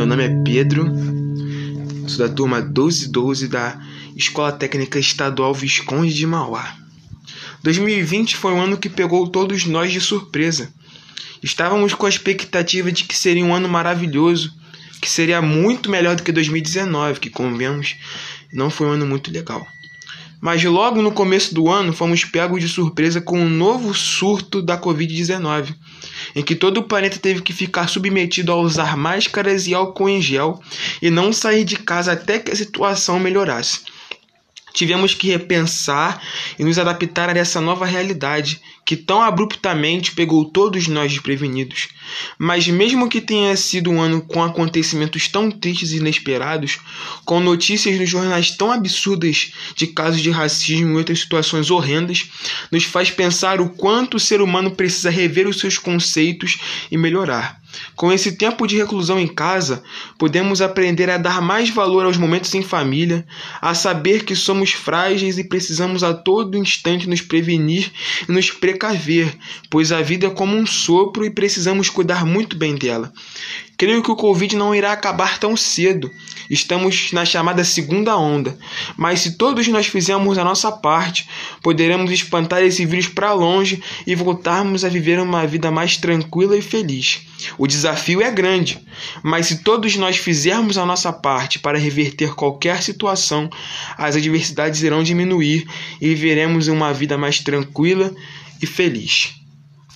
Meu nome é Pedro, sou da turma 1212 da Escola Técnica Estadual Visconde de Mauá. 2020 foi um ano que pegou todos nós de surpresa. Estávamos com a expectativa de que seria um ano maravilhoso, que seria muito melhor do que 2019, que convenhamos, não foi um ano muito legal. Mas logo no começo do ano fomos pegos de surpresa com um novo surto da Covid-19, em que todo o planeta teve que ficar submetido a usar máscaras e álcool em gel e não sair de casa até que a situação melhorasse. Tivemos que repensar e nos adaptar a essa nova realidade que tão abruptamente pegou todos nós desprevenidos. Mas, mesmo que tenha sido um ano com acontecimentos tão tristes e inesperados, com notícias nos jornais tão absurdas de casos de racismo e outras situações horrendas, nos faz pensar o quanto o ser humano precisa rever os seus conceitos e melhorar. Com esse tempo de reclusão em casa, podemos aprender a dar mais valor aos momentos em família, a saber que somos frágeis e precisamos a todo instante nos prevenir e nos precaver, pois a vida é como um sopro e precisamos cuidar muito bem dela. Creio que o Covid não irá acabar tão cedo. Estamos na chamada segunda onda, mas se todos nós fizermos a nossa parte, poderemos espantar esse vírus para longe e voltarmos a viver uma vida mais tranquila e feliz. O desafio é grande, mas se todos nós fizermos a nossa parte para reverter qualquer situação, as adversidades irão diminuir e viveremos uma vida mais tranquila e feliz.